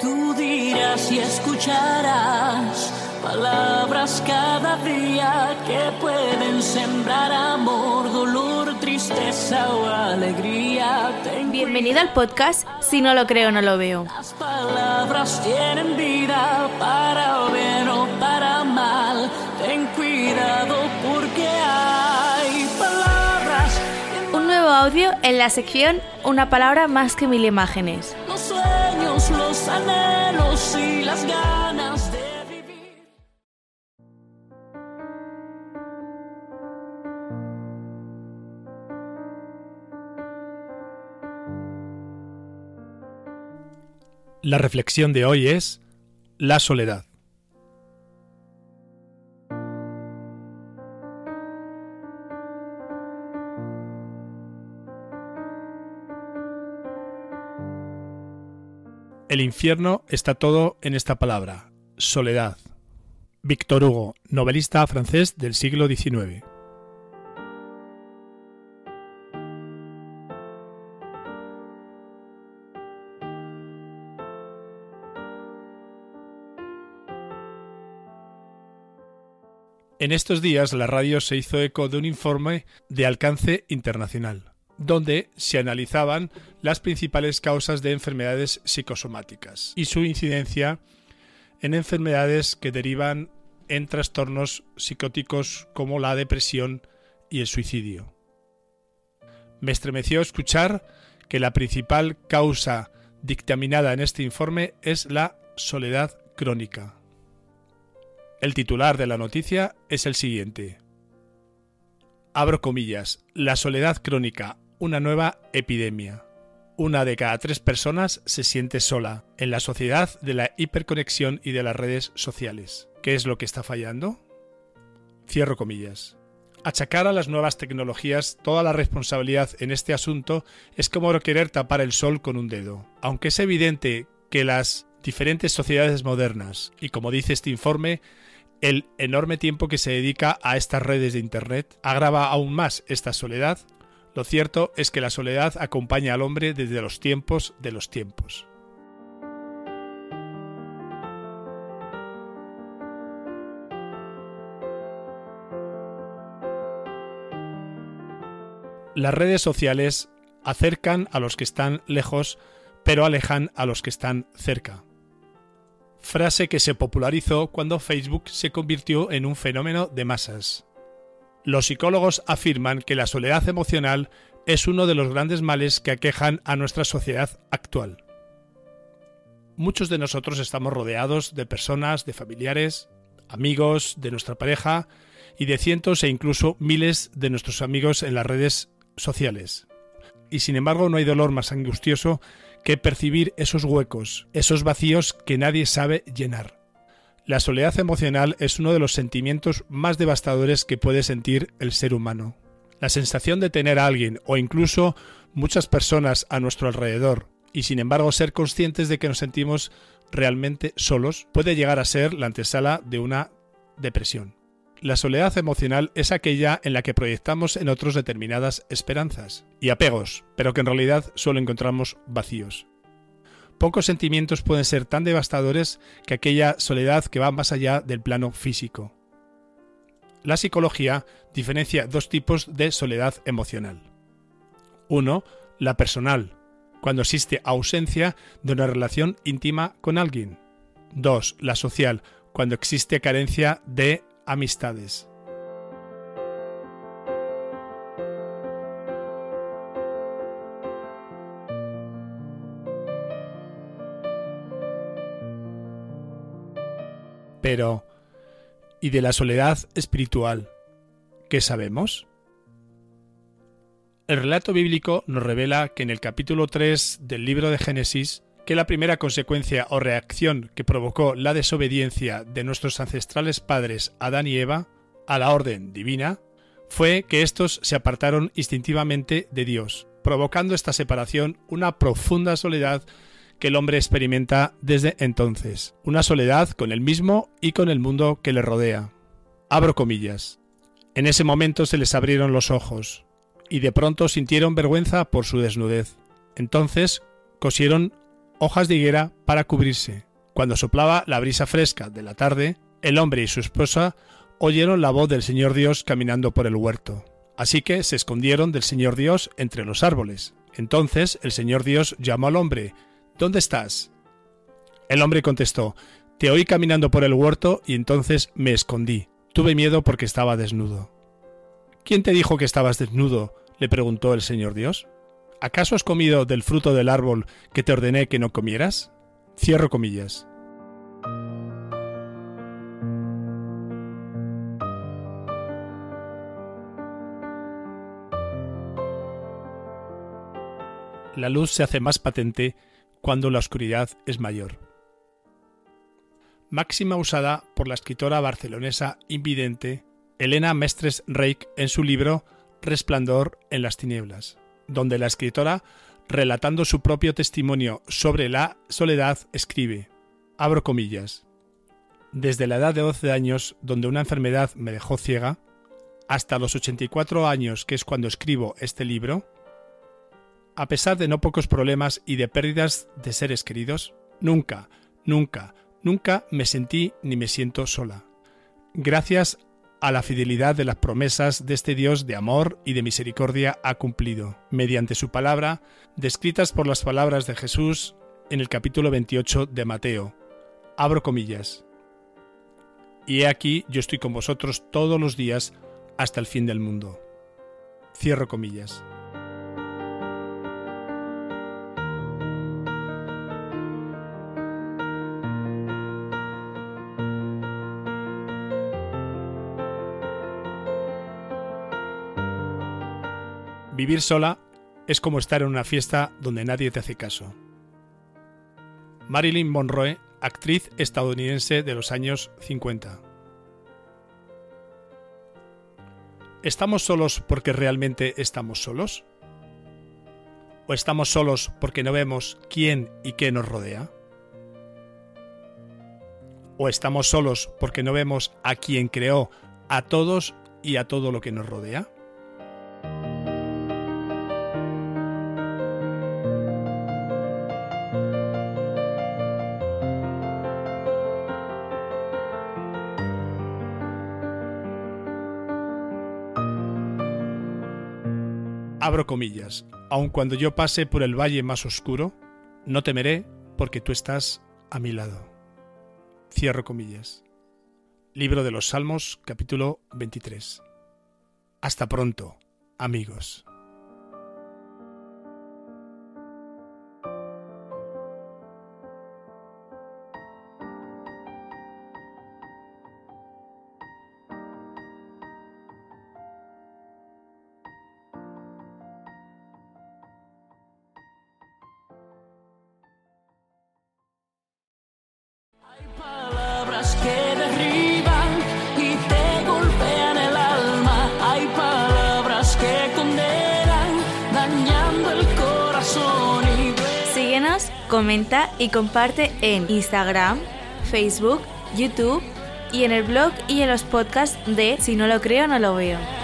Tú dirás y escucharás palabras cada día que pueden sembrar amor, dolor, tristeza o alegría. Bienvenido al podcast Si no lo creo, no lo veo. Las palabras tienen vida para bien o para mal. Ten cuidado porque hay palabras. Un nuevo audio en la sección Una palabra más que mil imágenes. Los sueños, los anhelos y las ganas de vivir. La reflexión de hoy es la soledad. El infierno está todo en esta palabra, soledad. Víctor Hugo, novelista francés del siglo XIX. En estos días la radio se hizo eco de un informe de alcance internacional, donde se analizaban las principales causas de enfermedades psicosomáticas y su incidencia en enfermedades que derivan en trastornos psicóticos como la depresión y el suicidio. Me estremeció escuchar que la principal causa dictaminada en este informe es la soledad crónica. El titular de la noticia es el siguiente. Abro comillas, la soledad crónica, una nueva epidemia. Una de cada tres personas se siente sola en la sociedad de la hiperconexión y de las redes sociales. ¿Qué es lo que está fallando? Cierro comillas. Achacar a las nuevas tecnologías toda la responsabilidad en este asunto es como querer tapar el sol con un dedo. Aunque es evidente que las diferentes sociedades modernas, y como dice este informe, el enorme tiempo que se dedica a estas redes de Internet agrava aún más esta soledad, lo cierto es que la soledad acompaña al hombre desde los tiempos de los tiempos. Las redes sociales acercan a los que están lejos, pero alejan a los que están cerca. Frase que se popularizó cuando Facebook se convirtió en un fenómeno de masas. Los psicólogos afirman que la soledad emocional es uno de los grandes males que aquejan a nuestra sociedad actual. Muchos de nosotros estamos rodeados de personas, de familiares, amigos, de nuestra pareja y de cientos e incluso miles de nuestros amigos en las redes sociales. Y sin embargo no hay dolor más angustioso que percibir esos huecos, esos vacíos que nadie sabe llenar. La soledad emocional es uno de los sentimientos más devastadores que puede sentir el ser humano. La sensación de tener a alguien o incluso muchas personas a nuestro alrededor y sin embargo ser conscientes de que nos sentimos realmente solos puede llegar a ser la antesala de una depresión. La soledad emocional es aquella en la que proyectamos en otros determinadas esperanzas y apegos, pero que en realidad solo encontramos vacíos. Pocos sentimientos pueden ser tan devastadores que aquella soledad que va más allá del plano físico. La psicología diferencia dos tipos de soledad emocional. Uno, la personal, cuando existe ausencia de una relación íntima con alguien. Dos, la social, cuando existe carencia de amistades. Pero, ¿y de la soledad espiritual? ¿Qué sabemos? El relato bíblico nos revela que en el capítulo 3 del libro de Génesis, que la primera consecuencia o reacción que provocó la desobediencia de nuestros ancestrales padres Adán y Eva a la orden divina fue que éstos se apartaron instintivamente de Dios, provocando esta separación una profunda soledad que el hombre experimenta desde entonces, una soledad con él mismo y con el mundo que le rodea. Abro comillas. En ese momento se les abrieron los ojos, y de pronto sintieron vergüenza por su desnudez. Entonces cosieron hojas de higuera para cubrirse. Cuando soplaba la brisa fresca de la tarde, el hombre y su esposa oyeron la voz del Señor Dios caminando por el huerto. Así que se escondieron del Señor Dios entre los árboles. Entonces el Señor Dios llamó al hombre, ¿Dónde estás? El hombre contestó, Te oí caminando por el huerto y entonces me escondí. Tuve miedo porque estaba desnudo. ¿Quién te dijo que estabas desnudo? le preguntó el Señor Dios. ¿Acaso has comido del fruto del árbol que te ordené que no comieras? Cierro comillas. La luz se hace más patente cuando la oscuridad es mayor. Máxima usada por la escritora barcelonesa invidente Elena Mestres Reich en su libro Resplandor en las tinieblas, donde la escritora, relatando su propio testimonio sobre la soledad, escribe, abro comillas, desde la edad de 12 años, donde una enfermedad me dejó ciega, hasta los 84 años, que es cuando escribo este libro, a pesar de no pocos problemas y de pérdidas de seres queridos, nunca, nunca, nunca me sentí ni me siento sola. Gracias a la fidelidad de las promesas de este Dios de amor y de misericordia ha cumplido, mediante su palabra, descritas por las palabras de Jesús en el capítulo 28 de Mateo. Abro comillas. Y he aquí yo estoy con vosotros todos los días hasta el fin del mundo. Cierro comillas. Vivir sola es como estar en una fiesta donde nadie te hace caso. Marilyn Monroe, actriz estadounidense de los años 50. ¿Estamos solos porque realmente estamos solos? ¿O estamos solos porque no vemos quién y qué nos rodea? ¿O estamos solos porque no vemos a quien creó a todos y a todo lo que nos rodea? Abro comillas, aun cuando yo pase por el valle más oscuro, no temeré porque tú estás a mi lado. Cierro comillas. Libro de los Salmos, capítulo 23. Hasta pronto, amigos. Síguenos, comenta y comparte en Instagram, Facebook, YouTube y en el blog y en los podcasts de Si no lo creo, no lo veo.